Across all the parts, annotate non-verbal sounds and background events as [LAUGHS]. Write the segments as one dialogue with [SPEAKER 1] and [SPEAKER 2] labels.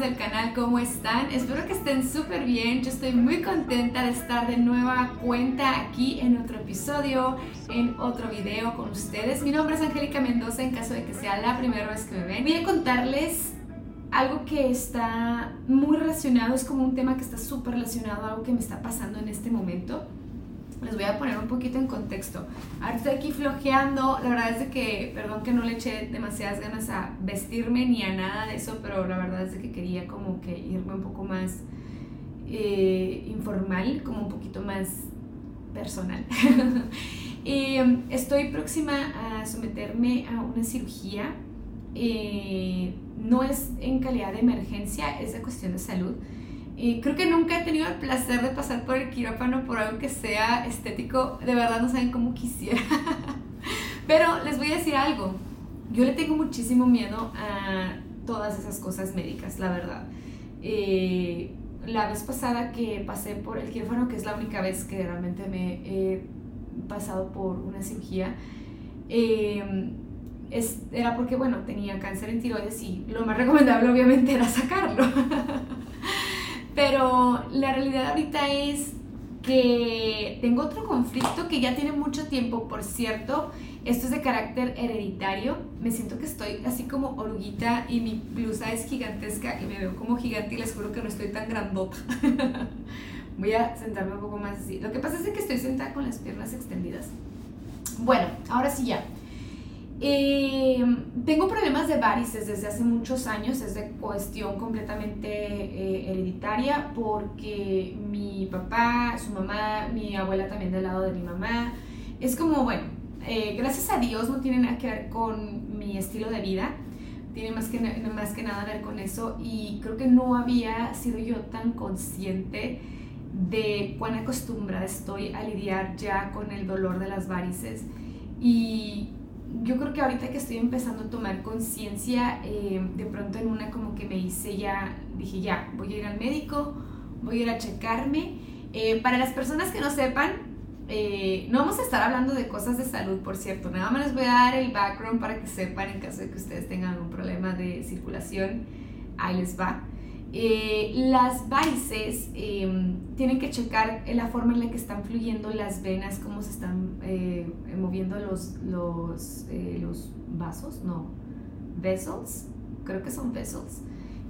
[SPEAKER 1] del canal, ¿cómo están? Espero que estén súper bien. Yo estoy muy contenta de estar de nueva cuenta aquí en otro episodio, en otro video con ustedes. Mi nombre es Angélica Mendoza, en caso de que sea la primera vez que me ven. Voy a contarles algo que está muy relacionado, es como un tema que está súper relacionado a algo que me está pasando en este momento les voy a poner un poquito en contexto. Ahora estoy aquí flojeando, la verdad es de que, perdón que no le eché demasiadas ganas a vestirme ni a nada de eso, pero la verdad es de que quería como que irme un poco más eh, informal, como un poquito más personal. [LAUGHS] um, estoy próxima a someterme a una cirugía. Eh, no es en calidad de emergencia, es de cuestión de salud y creo que nunca he tenido el placer de pasar por el quirófano por algo que sea estético. De verdad no saben cómo quisiera. [LAUGHS] Pero les voy a decir algo. Yo le tengo muchísimo miedo a todas esas cosas médicas, la verdad. Eh, la vez pasada que pasé por el quirófano, que es la única vez que realmente me he pasado por una cirugía, eh, es, era porque, bueno, tenía cáncer en tiroides y lo más recomendable obviamente era sacarlo. [LAUGHS] Pero la realidad ahorita es que tengo otro conflicto que ya tiene mucho tiempo, por cierto. Esto es de carácter hereditario. Me siento que estoy así como oruguita y mi blusa es gigantesca y me veo como gigante y les juro que no estoy tan grandota. [LAUGHS] Voy a sentarme un poco más así. Lo que pasa es que estoy sentada con las piernas extendidas. Bueno, ahora sí ya. Eh, tengo problemas de varices desde hace muchos años, es de cuestión completamente eh, hereditaria porque mi papá, su mamá, mi abuela también del lado de mi mamá, es como, bueno, eh, gracias a Dios no tiene nada que ver con mi estilo de vida, tiene más que, más que nada que ver con eso y creo que no había sido yo tan consciente de cuán acostumbrada estoy a lidiar ya con el dolor de las varices. Y yo creo que ahorita que estoy empezando a tomar conciencia, eh, de pronto en una como que me hice ya, dije ya, voy a ir al médico, voy a ir a checarme. Eh, para las personas que no sepan, eh, no vamos a estar hablando de cosas de salud, por cierto, nada más les voy a dar el background para que sepan en caso de que ustedes tengan algún problema de circulación, ahí les va. Eh, las varices em, tienen que checar la forma en la que están fluyendo las venas, cómo se están eh, moviendo los, los, eh, los vasos, no, vessels, creo que son vessels,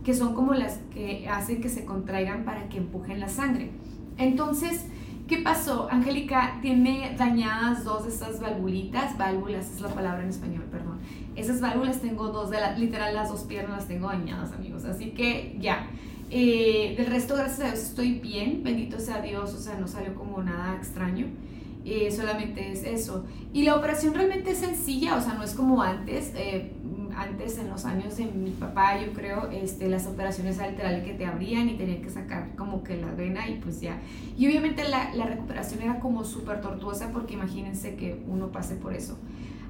[SPEAKER 1] que son como las que hacen que se contraigan para que empujen la sangre. Entonces, ¿qué pasó? Angélica tiene dañadas dos de estas valvulitas, válvulas es la palabra en español, perdón esas válvulas tengo dos, de la, literal las dos piernas las tengo dañadas, amigos. Así que ya. Eh, del resto, gracias a Dios, estoy bien. Bendito sea Dios, o sea, no salió como nada extraño. Eh, solamente es eso. Y la operación realmente es sencilla, o sea, no es como antes. Eh, antes, en los años de mi papá, yo creo, este, las operaciones literal que te abrían y tenían que sacar como que la vena y pues ya. Y obviamente la, la recuperación era como súper tortuosa porque imagínense que uno pase por eso.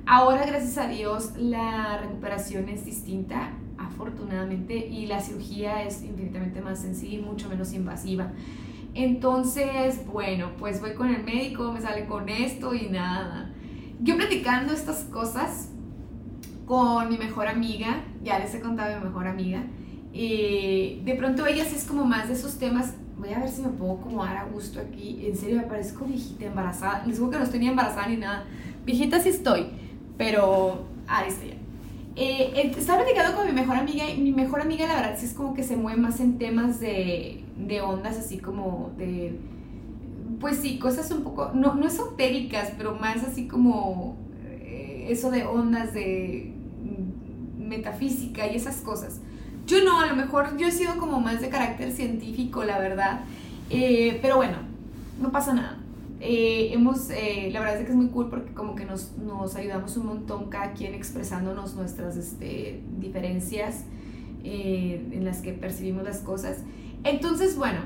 [SPEAKER 1] Ahora, gracias a Dios, la recuperación es distinta, afortunadamente, y la cirugía es infinitamente más sencilla y mucho menos invasiva. Entonces, bueno, pues voy con el médico, me sale con esto y nada. Yo platicando estas cosas con mi mejor amiga, ya les he contado a mi mejor amiga, y de pronto ella sí es como más de esos temas. Voy a ver si me puedo acomodar a gusto aquí. En serio, me parezco viejita embarazada. Les digo que no estoy ni embarazada ni nada. Viejita sí estoy pero ahí está ya. Eh, estaba platicando con mi mejor amiga y mi mejor amiga la verdad sí es como que se mueve más en temas de, de ondas así como de, pues sí, cosas un poco, no, no esotéricas, pero más así como eh, eso de ondas de metafísica y esas cosas. Yo no, a lo mejor yo he sido como más de carácter científico, la verdad, eh, pero bueno, no pasa nada. Eh, hemos, eh, la verdad es que es muy cool porque como que nos, nos ayudamos un montón cada quien expresándonos nuestras este, diferencias eh, en las que percibimos las cosas. Entonces, bueno,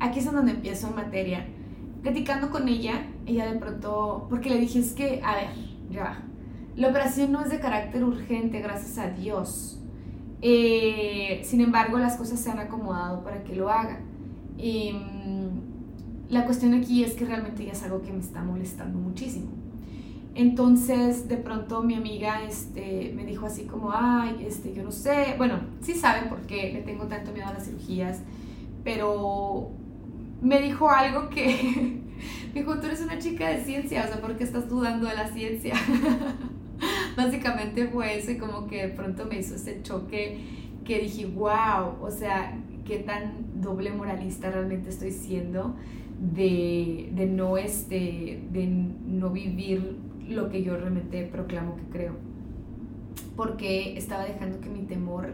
[SPEAKER 1] aquí es donde empiezo materia. Platicando con ella, ella de pronto, porque le dije, es que, a ver, ya la operación no es de carácter urgente, gracias a Dios. sin embargo, las cosas se han acomodado para que lo haga. Em, la cuestión aquí es que realmente ya es algo que me está molestando muchísimo. Entonces, de pronto mi amiga este, me dijo así como, ay, este, yo no sé, bueno, sí saben por qué le tengo tanto miedo a las cirugías, pero me dijo algo que, [LAUGHS] me dijo, tú eres una chica de ciencia, o sea, ¿por qué estás dudando de la ciencia? [LAUGHS] Básicamente fue eso y como que de pronto me hizo ese choque que dije, wow, o sea, qué tan doble moralista realmente estoy siendo de, de no, este, de no vivir lo que yo realmente proclamo que creo. Porque estaba dejando que mi temor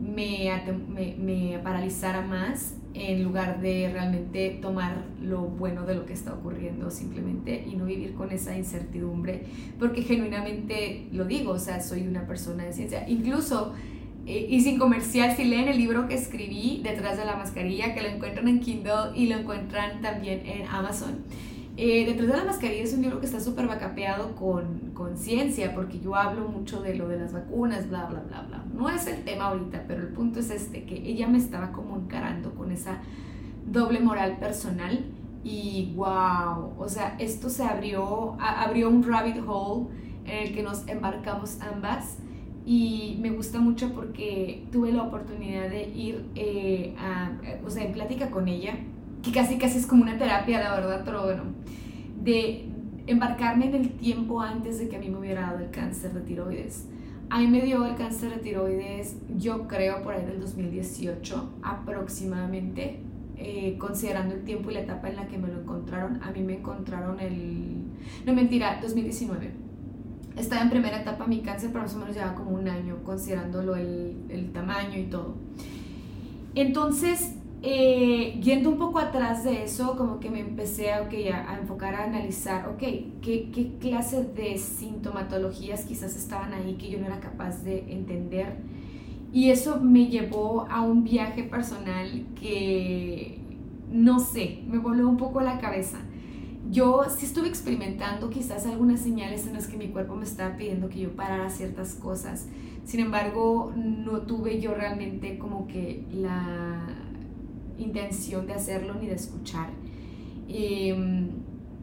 [SPEAKER 1] me, me, me, paralizara más en lugar de realmente tomar lo bueno de lo que está ocurriendo simplemente y no vivir con esa incertidumbre. Porque genuinamente lo digo, o sea, soy una persona de ciencia. Incluso y sin comercial, si leen el libro que escribí, Detrás de la Mascarilla, que lo encuentran en Kindle y lo encuentran también en Amazon. Eh, Detrás de la Mascarilla es un libro que está súper vacapeado con, con ciencia, porque yo hablo mucho de lo de las vacunas, bla, bla, bla, bla. No es el tema ahorita, pero el punto es este, que ella me estaba como encarando con esa doble moral personal y wow, o sea, esto se abrió, abrió un rabbit hole en el que nos embarcamos ambas y me gusta mucho porque tuve la oportunidad de ir eh, a, o sea, en plática con ella, que casi casi es como una terapia, la verdad, pero bueno, de embarcarme en el tiempo antes de que a mí me hubiera dado el cáncer de tiroides. A mí me dio el cáncer de tiroides, yo creo, por ahí del 2018 aproximadamente, eh, considerando el tiempo y la etapa en la que me lo encontraron. A mí me encontraron el... No, mentira, 2019 estaba en primera etapa mi cáncer, pero más o menos llevaba como un año, considerándolo el, el tamaño y todo. Entonces, eh, yendo un poco atrás de eso, como que me empecé a, a, enfocar a analizar, ok, ¿qué, qué clase de sintomatologías quizás estaban ahí que yo no era capaz de entender. Y eso me llevó a un viaje personal que, no sé, me voló un poco la cabeza yo sí estuve experimentando quizás algunas señales en las que mi cuerpo me estaba pidiendo que yo parara ciertas cosas. Sin embargo, no tuve yo realmente como que la intención de hacerlo ni de escuchar. Em,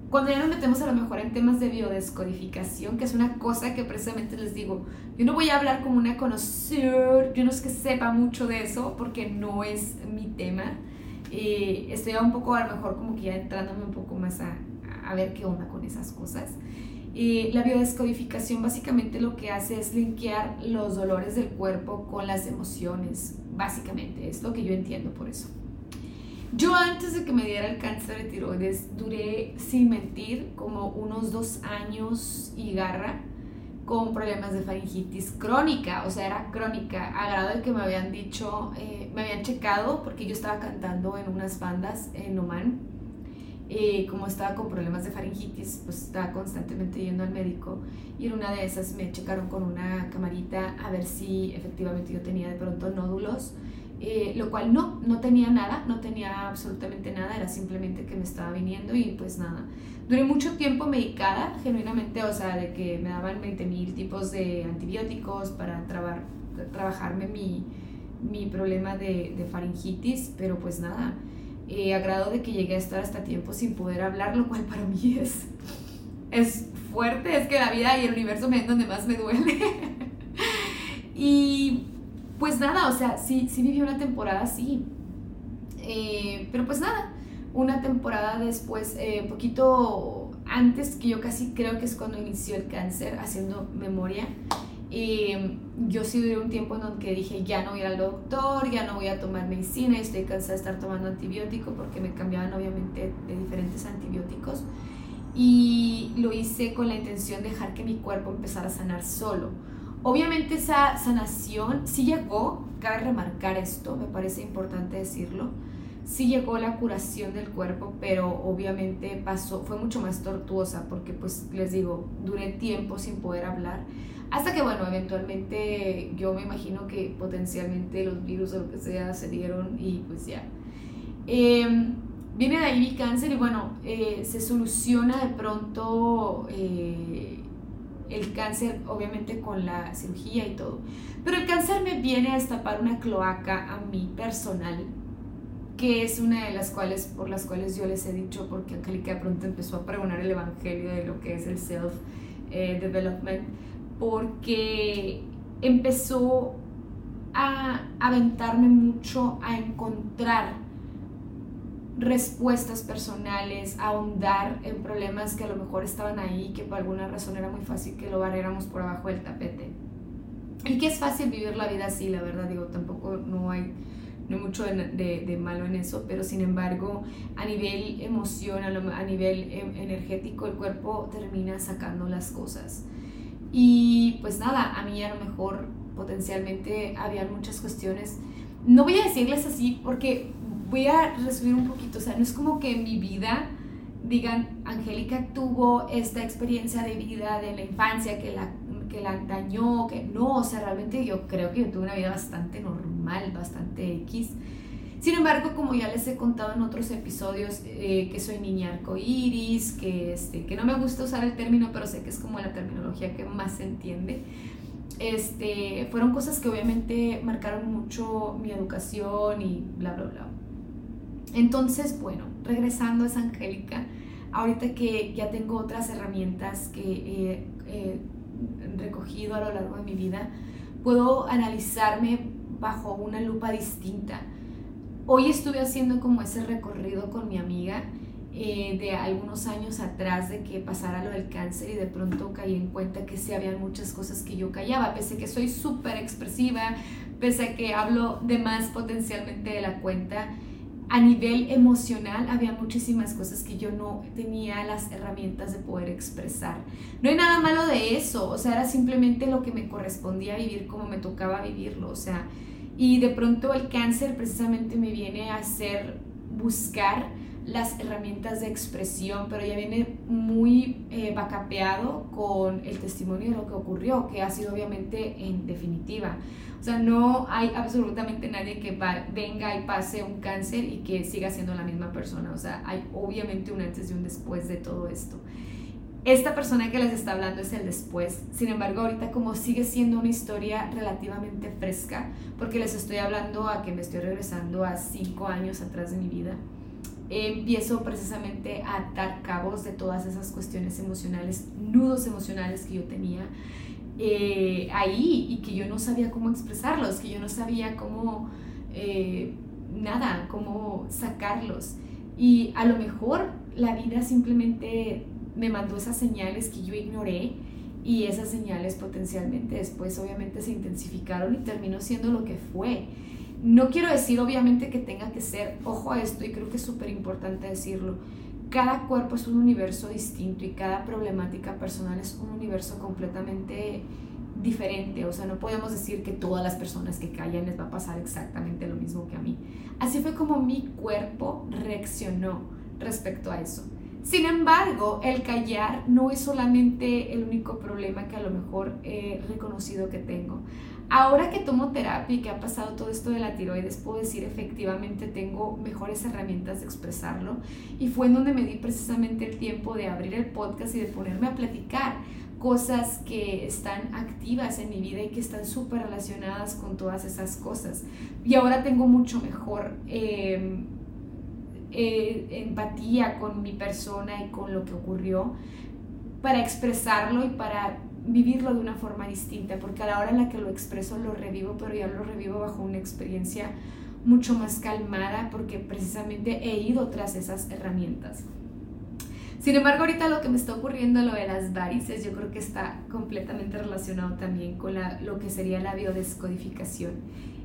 [SPEAKER 1] cuando ya nos metemos a lo mejor en temas de biodescodificación, que es una cosa que precisamente les digo, yo no voy a hablar como una conocedor, yo no es que sepa mucho de eso, porque no es mi tema. Eh, estoy un poco a lo mejor como que ya entrándome un poco más a, a ver qué onda con esas cosas. Y la biodescodificación básicamente lo que hace es linkear los dolores del cuerpo con las emociones, básicamente, es lo que yo entiendo por eso. Yo antes de que me diera el cáncer de tiroides duré, sin mentir, como unos dos años y garra con problemas de faringitis crónica, o sea, era crónica, a grado de que me habían dicho, eh, me habían checado porque yo estaba cantando en unas bandas en Oman eh, como estaba con problemas de faringitis, pues estaba constantemente yendo al médico y en una de esas me checaron con una camarita a ver si efectivamente yo tenía de pronto nódulos, eh, lo cual no, no tenía nada, no tenía absolutamente nada, era simplemente que me estaba viniendo y pues nada. Duré mucho tiempo medicada, genuinamente, o sea, de que me daban 20 mil tipos de antibióticos para trabar, trabajarme mi, mi problema de, de faringitis, pero pues nada eh, a grado de que llegué a estar hasta tiempo sin poder hablar, lo cual para mí es, es fuerte, es que la vida y el universo me es donde más me duele. [LAUGHS] y pues nada, o sea, sí, sí viví una temporada así. Eh, pero pues nada, una temporada después, eh, poquito antes, que yo casi creo que es cuando inició el cáncer, haciendo memoria, y yo sí duré un tiempo en donde dije, ya no voy al doctor, ya no voy a tomar medicina, estoy cansada de estar tomando antibiótico porque me cambiaban obviamente de diferentes antibióticos. Y lo hice con la intención de dejar que mi cuerpo empezara a sanar solo. Obviamente esa sanación sí llegó, cabe remarcar esto, me parece importante decirlo, sí llegó la curación del cuerpo, pero obviamente pasó, fue mucho más tortuosa porque pues les digo, duré tiempo sin poder hablar hasta que, bueno, eventualmente yo me imagino que potencialmente los virus o lo que sea se dieron y pues ya. Em, viene de ahí mi cáncer y bueno, eh, se soluciona de pronto eh, el cáncer, obviamente con la cirugía y todo. Pero el cáncer me viene a destapar una cloaca a mí personal, que es una de las cuales, por las cuales yo les he dicho, porque Angélica pronto empezó a pregonar el evangelio de lo que es el self eh, porque empezó a aventarme mucho a encontrar respuestas personales, a ahondar en problemas que a lo mejor estaban ahí, que por alguna razón era muy fácil que lo barriéramos por abajo del tapete. Y que es fácil vivir la vida así, la verdad, digo, tampoco no hay, no hay mucho de, de, malo en eso, pero sin embargo, a nivel emocional, a nivel em, energético, el cuerpo termina sacando las cosas. Y pues nada, a mí a lo mejor potencialmente había muchas cuestiones. No voy a decirles así porque voy a resumir un poquito, o sea, no es como que en mi vida digan, Angélica tuvo esta experiencia de vida de la infancia que la, que la dañó, que no, o sea, realmente yo creo que yo tuve una vida bastante normal, bastante X. Sin embargo, como ya les he contado en otros episodios, eh, que soy niña arcoíris, que, este, que no me gusta usar el término, pero sé que es como la terminología que más se entiende. Este, fueron cosas que obviamente marcaron mucho mi educación y bla, bla, bla. Entonces, bueno, regresando a esa Angélica, ahorita que ya tengo otras herramientas que he recogido a lo largo de mi vida, puedo analizarme bajo una lupa distinta. Hoy estuve haciendo como ese recorrido con mi amiga eh, de algunos años atrás de que pasara lo del cáncer y de pronto caí en cuenta que sí había muchas cosas que yo callaba, pese a que soy súper expresiva, pese a que hablo de más potencialmente de la cuenta a nivel emocional había muchísimas cosas que yo no tenía las herramientas de poder expresar. No hay nada malo de eso, o sea, era simplemente lo que me correspondía vivir como me tocaba vivirlo, o sea, y de pronto el cáncer precisamente me viene a hacer buscar las herramientas de expresión, pero ya viene muy eh, vacapeado con el testimonio de lo que ocurrió, que ha sido obviamente en definitiva. O sea, no hay absolutamente nadie que venga y pase un cáncer y que siga siendo la misma persona. O sea, hay obviamente un antes y un después de todo esto. Esta persona que les está hablando es el después. Sin embargo, ahorita como sigue siendo una historia relativamente fresca, porque les estoy hablando a que me estoy regresando a cinco años atrás de mi vida, empiezo precisamente a atar cabos de todas esas cuestiones emocionales, nudos emocionales que yo tenía eh, ahí y que yo no sabía cómo expresarlos, que yo no sabía cómo, eh, nada, cómo sacarlos. Y a lo mejor la vida simplemente me mandó esas señales que yo ignoré y esas señales potencialmente después obviamente se intensificaron y terminó siendo lo que fue. No quiero decir obviamente que tenga que ser, ojo a esto y creo que es súper importante decirlo, cada cuerpo es un universo distinto y cada problemática personal es un universo completamente diferente. O sea, no podemos decir que todas las personas que callan les va a pasar exactamente lo mismo que a mí. Así fue como mi cuerpo reaccionó respecto a eso. Sin embargo, el callar no es solamente el único problema que a lo mejor he reconocido que tengo. Ahora que tomo terapia y que ha pasado todo esto de la tiroides, puedo decir efectivamente tengo mejores herramientas de expresarlo. Y fue en donde me di precisamente el tiempo de abrir el podcast y de ponerme a platicar cosas que están activas en mi vida y que están súper relacionadas con todas esas cosas. Y ahora tengo mucho mejor em, eh, empatía con mi persona y con lo que ocurrió para expresarlo y para vivirlo de una forma distinta, porque a la hora en la que lo expreso lo revivo, pero ya lo revivo bajo una experiencia mucho más calmada, porque precisamente he ido tras esas herramientas. Sin embargo, ahorita lo que me está ocurriendo, lo de las varices, yo creo que está completamente relacionado también con lo que sería la biodescodificación.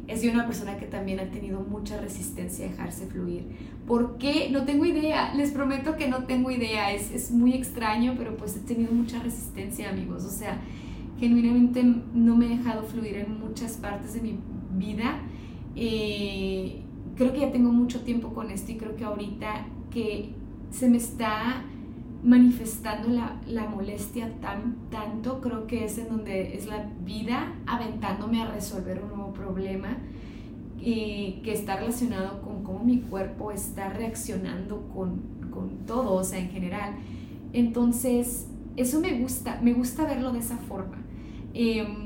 [SPEAKER 1] Es de una persona que también ha tenido mucha resistencia a dejarse fluir. ¿Por qué? No tengo idea. Les prometo que no tengo idea. Es, es muy extraño, pero pues he tenido mucha resistencia, amigos. O sea, genuinamente no me he dejado fluir en muchas partes de mi vida. Eh, creo que ya tengo mucho tiempo con esto y creo que ahorita que se me está manifestando la, molestia tan, tanto, creo que es en donde es la vida aventándome a resolver un nuevo problema y que está relacionado con cómo mi cuerpo está reaccionando con, con todo, o sea, en general. Entonces, eso me gusta, me gusta verlo de esa forma. Em,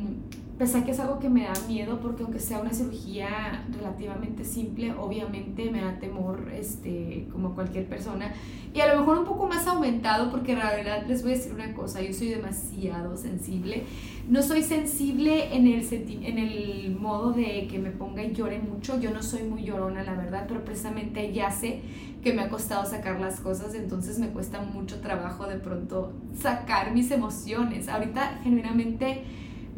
[SPEAKER 1] pese que es algo que me da miedo, porque aunque sea una cirugía relativamente simple, obviamente me da temor, este, como cualquier persona, y a lo mejor un poco más aumentado, porque en realidad les voy a decir una cosa, yo soy demasiado sensible, no soy sensible en el, en el modo de que me ponga y llore mucho, yo no soy muy llorona, la verdad, pero precisamente ya sé que me ha costado sacar las cosas, entonces me cuesta mucho trabajo de pronto sacar mis emociones. Ahorita genuinamente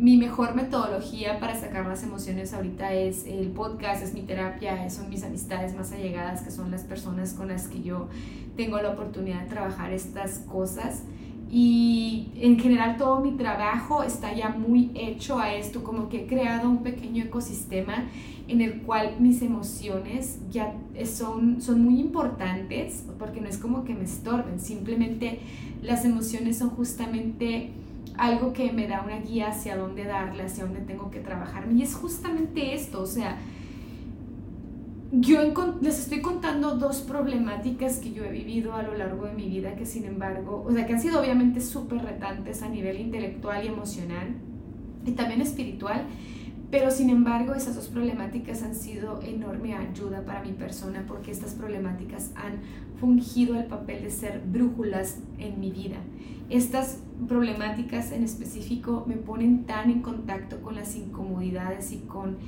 [SPEAKER 1] mi mejor metodología para sacar las emociones ahorita es el podcast, es mi terapia, son mis amistades más allegadas, que son las personas con las que yo tengo la oportunidad de trabajar estas cosas. Y en general todo mi trabajo está ya muy hecho a esto, como que he creado un pequeño ecosistema en el cual mis emociones ya son, son muy importantes, porque no es como que me estorben, simplemente las emociones son justamente algo que me da una guía hacia dónde darle, hacia dónde tengo que trabajar. Y es justamente esto, o sea, yo les estoy contando dos problemáticas que yo he vivido a lo largo de mi vida que sin embargo, o sea, que han sido obviamente súper retantes a nivel intelectual y emocional y también espiritual, pero sin embargo esas dos problemáticas han sido enorme ayuda para mi persona porque estas problemáticas han fungido el papel de ser brújulas en mi vida. Estas problemáticas en específico me ponen tan en contacto con las incomodidades y con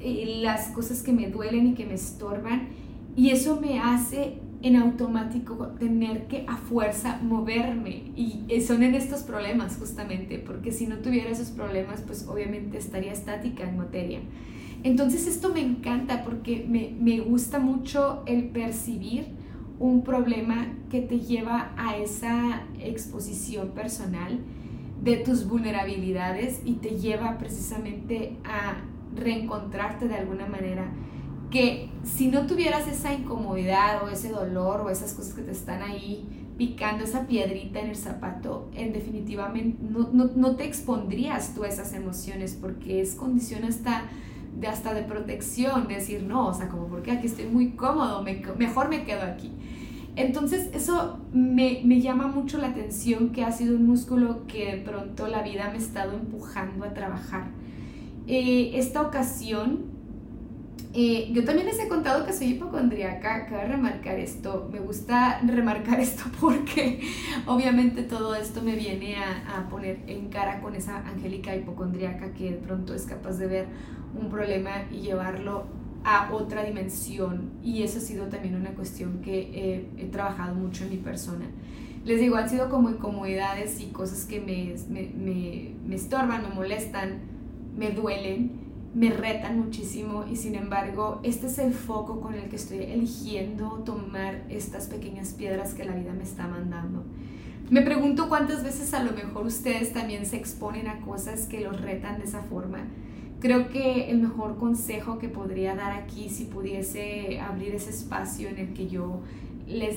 [SPEAKER 1] eh, las cosas que me duelen y que me estorban y eso me hace en automático tener que a fuerza moverme. Y son en estos problemas justamente porque si no tuviera esos problemas pues obviamente estaría estática en materia. Entonces esto me encanta porque me, me gusta mucho el percibir un problema que te lleva a esa exposición personal de tus vulnerabilidades y te lleva precisamente a reencontrarte de alguna manera que si no tuvieras esa incomodidad o ese dolor o esas cosas que te están ahí picando esa piedrita en el zapato, en definitivamente no, no, no te expondrías tú a esas emociones porque es condición hasta de hasta de protección, decir, no, o sea, como porque aquí estoy muy cómodo, mejor me quedo aquí. Entonces eso me, me, llama mucho la atención que ha sido un músculo que de pronto la vida me ha estado empujando a trabajar. Eh, esta ocasión, eh, yo también les he contado que soy hipocondríaca, cabe remarcar esto, me gusta remarcar [LAUGHS] esto porque obviamente todo esto me viene a, a poner en cara con esa angélica hipocondríaca que de pronto es capaz de ver un problema y llevarlo a otra dimensión y eso ha sido también una cuestión que he trabajado mucho en mi persona. Les digo, han sido como incomodidades y cosas que me, me, me, me estorban, me molestan, me duelen, me retan muchísimo y sin embargo este es el foco con el que estoy eligiendo tomar estas pequeñas piedras que la vida me está mandando. Me pregunto cuántas veces a lo mejor ustedes también se exponen a cosas que los retan de esa forma Creo que el mejor consejo que podría dar aquí, si pudiese abrir ese espacio en el que yo les,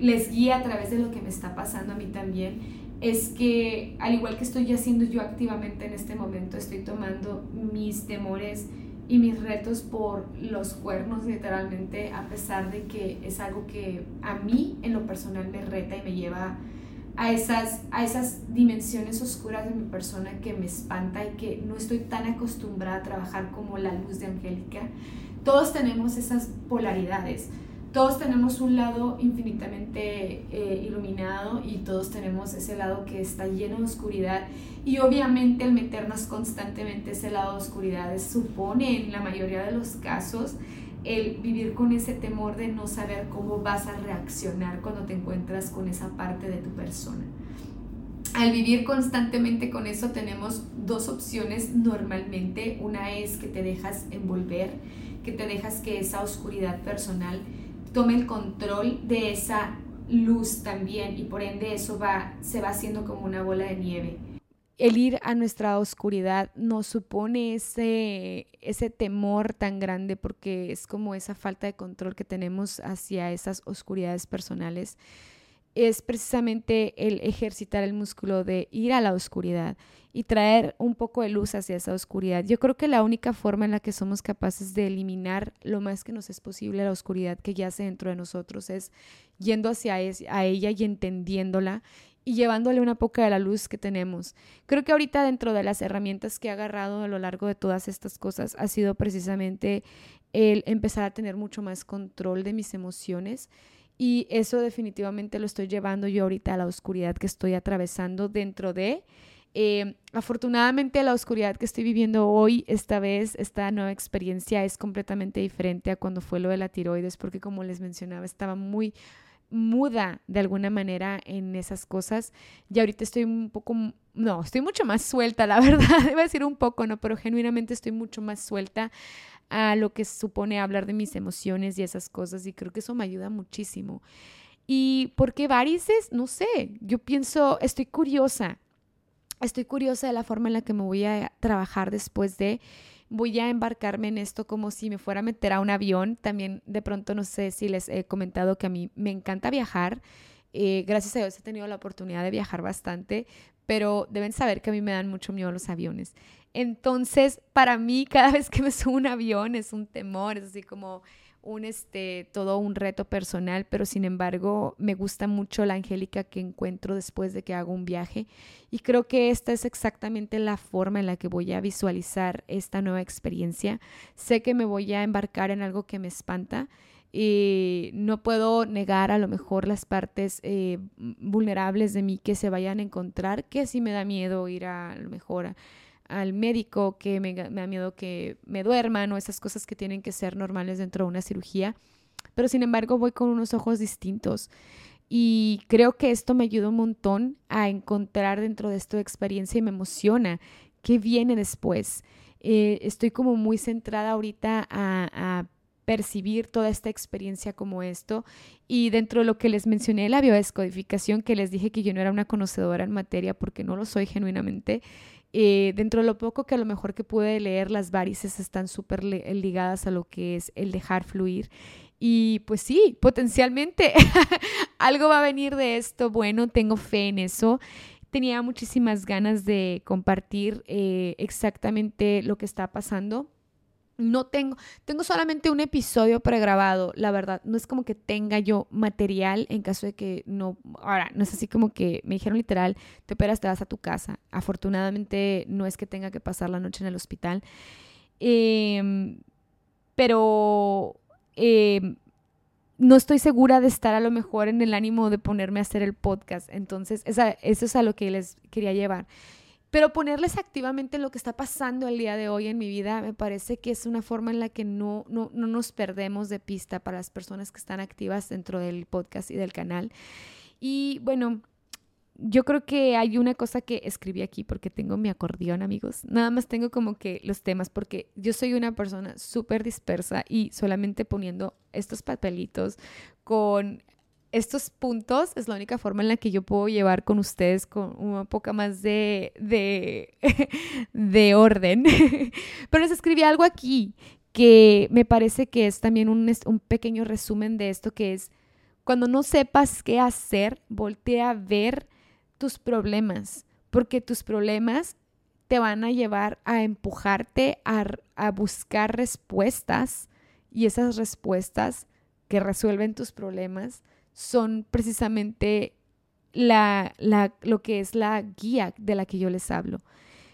[SPEAKER 1] les guíe a través de lo que me está pasando a mí también, es que al igual que estoy haciendo yo activamente en este momento, estoy tomando mis temores y mis retos por los cuernos literalmente, a pesar de que es algo que a mí en lo personal me reta y me lleva a esas, a esas dimensiones oscuras de mi persona que me espanta y que no estoy tan acostumbrada a trabajar como la luz de Angélica. Todos tenemos esas polaridades. Todos tenemos un lado infinitamente eh, iluminado y todos tenemos ese lado que está lleno de oscuridad. Y obviamente el meternos constantemente ese lado de oscuridad supone en la mayoría de los casos el vivir con ese temor de no saber cómo vas a reaccionar cuando te encuentras con esa parte de tu persona. Al vivir constantemente con eso tenemos dos opciones normalmente. Una es que te dejas envolver, que te dejas que esa oscuridad personal tome el control de esa luz también y por ende eso va, se va haciendo como una bola de nieve el ir a nuestra oscuridad nos supone ese, ese temor tan grande porque es como esa falta de control que tenemos hacia esas oscuridades personales. Es precisamente el ejercitar el músculo de ir a la oscuridad y traer un poco de luz hacia esa oscuridad. Yo creo que la única forma en la que somos capaces de eliminar lo más que nos es posible la oscuridad que yace dentro de nosotros es yendo hacia a ella y entendiéndola y llevándole una poca de la luz que tenemos. Creo que ahorita dentro de las herramientas que he agarrado a lo largo de todas estas cosas ha sido precisamente el empezar a tener mucho más control de mis emociones y eso definitivamente lo estoy llevando yo ahorita a la oscuridad que estoy atravesando dentro de... Eh, afortunadamente la oscuridad que estoy viviendo hoy, esta vez, esta nueva experiencia es completamente diferente a cuando fue lo de la tiroides, porque como les mencionaba, estaba muy muda de alguna manera en esas cosas. Y ahorita estoy un poco, no, estoy mucho más suelta, la [LAUGHS] verdad, iba a decir un poco, no, pero genuinamente estoy mucho más suelta a lo que supone hablar de mis emociones y esas cosas y creo que eso me ayuda muchísimo. ¿Y por qué varices? No sé, yo pienso, estoy curiosa, estoy curiosa de la forma en la que me voy a trabajar después de voy a embarcarme en esto como si me fuera a meter a un avión. También de pronto no sé si les he comentado que a mí me encanta viajar. Eh, gracias a Dios he tenido la oportunidad de viajar bastante, pero deben saber que a mí me dan mucho miedo los aviones. Entonces, para mí, cada vez que me subo un avión es un temor, es así como un este todo un reto personal, pero sin embargo me gusta mucho la Angélica que encuentro después de que hago un viaje y creo que esta es exactamente la forma en la que voy a visualizar esta nueva experiencia. Sé que me voy a embarcar en algo que me espanta y no puedo negar a lo mejor las partes eh, vulnerables de mí que se vayan a encontrar, que sí me da miedo ir a, lo mejor al médico, que me, da miedo que me duerman o esas cosas que tienen que ser normales dentro de una cirugía. Pero sin embargo voy con unos ojos distintos. Y creo que esto me ayuda un montón a encontrar dentro de esta experiencia y me emociona qué viene después. Eh, estoy como muy centrada ahorita a, a, percibir toda esta experiencia como esto. Y dentro de lo que les mencioné, la biodescodificación, que les dije que yo no era una conocedora en materia porque no lo soy genuinamente, eh, dentro de lo poco que a lo mejor que pude leer, las varices están súper ligadas a lo que es el dejar fluir. Y pues sí, potencialmente [LAUGHS] algo va a venir de esto. Bueno, tengo fe en eso. Tenía muchísimas ganas de compartir eh, exactamente lo que está pasando no tengo, tengo solamente un episodio pregrabado, la verdad. No es como que tenga yo material en caso de que no. Ahora, no es así como que me dijeron literal, te operas, te vas a tu casa. Afortunadamente, no es que tenga que pasar la noche en el hospital. Em, pero em, no estoy segura de estar a lo mejor en el ánimo de ponerme a hacer el podcast. Entonces, esa, eso es a lo que les quería llevar. Pero ponerles activamente lo que está pasando el día de hoy en mi vida me parece que es una forma en la que no, no, no nos perdemos de pista para las personas que están activas dentro del podcast y del canal. Y bueno, yo creo que hay una cosa que escribí aquí porque tengo mi acordeón, amigos. Nada más tengo como que los temas porque yo soy una persona súper dispersa y solamente poniendo estos papelitos con estos puntos es la única forma en la que yo puedo llevar con ustedes con una poca más de, de, [LAUGHS] de orden. [LAUGHS] Pero les escribí algo aquí que me parece que es también un, un pequeño resumen de esto que es, cuando no sepas qué hacer, voltea a ver tus problemas, porque tus problemas te van a llevar a empujarte a, a buscar respuestas y esas respuestas que resuelven tus problemas son precisamente la, lo que es la guía de la que yo les hablo,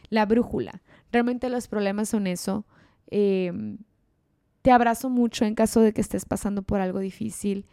[SPEAKER 1] la brújula. Realmente los problemas son eso. Em, te abrazo mucho en caso de que estés pasando por algo difícil.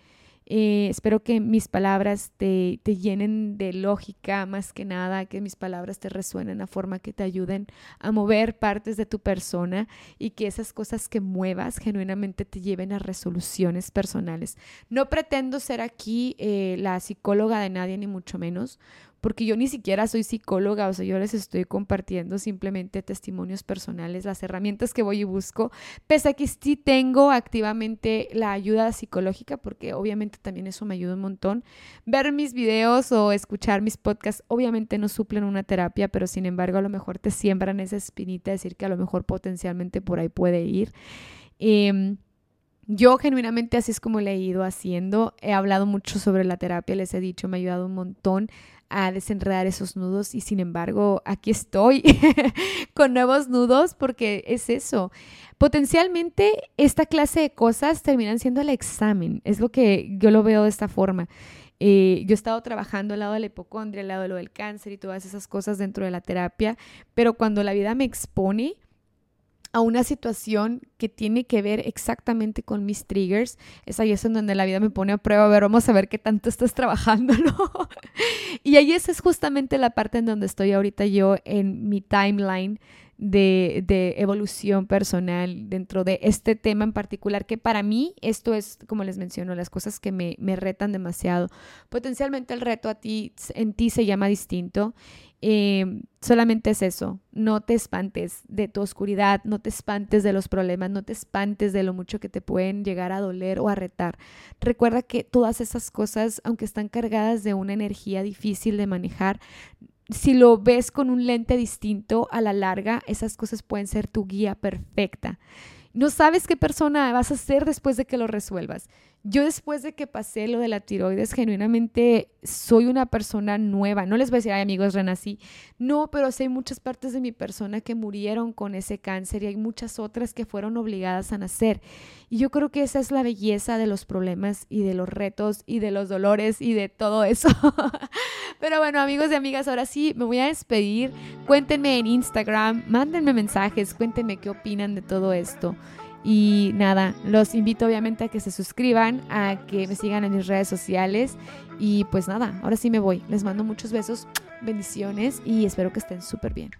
[SPEAKER 1] Eh, espero que mis palabras te, llenen de lógica más que nada, que mis palabras te resuenen a forma que te ayuden a mover partes de tu persona y que esas cosas que muevas genuinamente te lleven a resoluciones personales. No pretendo ser aquí eh, la psicóloga de nadie, ni mucho menos porque yo ni siquiera soy psicóloga, o sea, yo les estoy compartiendo simplemente testimonios personales, las herramientas que voy y busco, pese a que sí tengo activamente la ayuda psicológica, porque obviamente también eso me ayuda un montón. Ver mis videos o escuchar mis podcasts obviamente no suplen una terapia, pero sin embargo a lo mejor te siembran esa espinita, decir que a lo mejor potencialmente por ahí puede ir. Em, yo genuinamente así es como le he ido haciendo. He hablado mucho sobre la terapia, les he dicho, me ha ayudado un montón a desenredar esos nudos y sin embargo aquí estoy [LAUGHS] con nuevos nudos porque es eso. Potencialmente esta clase de cosas terminan siendo el examen, es lo que yo lo veo de esta forma. Eh, yo he estado trabajando al lado de la hipocondria, al lado de lo del cáncer y todas esas cosas dentro de la terapia, pero cuando la vida me expone a una situación que tiene que ver exactamente con mis triggers, es ahí es en donde la vida me pone a prueba, a ver, vamos a ver qué tanto estás trabajando, [LAUGHS] ¿no? y ahí esa es justamente la parte en donde estoy ahorita yo en mi timeline de, de, evolución personal dentro de este tema en particular, que para mí esto es, como les menciono, las cosas que me, me retan demasiado. Potencialmente el reto a ti, en ti se llama distinto eh, solamente es eso, no te espantes de tu oscuridad, no te espantes de los problemas, no te espantes de lo mucho que te pueden llegar a doler o a retar. Recuerda que todas esas cosas, aunque están cargadas de una energía difícil de manejar, si lo ves con un lente distinto a la larga, esas cosas pueden ser tu guía perfecta. No sabes qué persona vas a ser después de que lo resuelvas. Yo después de que pasé lo de la tiroides, genuinamente soy una persona nueva. No les voy a decir, ay amigos, renací. No, pero sí hay muchas partes de mi persona que murieron con ese cáncer y hay muchas otras que fueron obligadas a nacer. Y yo creo que esa es la belleza de los problemas y de los retos y de los dolores y de todo eso. [LAUGHS] pero bueno, amigos y amigas, ahora sí me voy a despedir. Cuéntenme en Instagram, mándenme mensajes, cuéntenme qué opinan de todo esto. Y nada, los invito obviamente a que se suscriban, a que me sigan en mis redes sociales. Y pues nada, ahora sí me voy. Les mando muchos besos, bendiciones y espero que estén súper bien.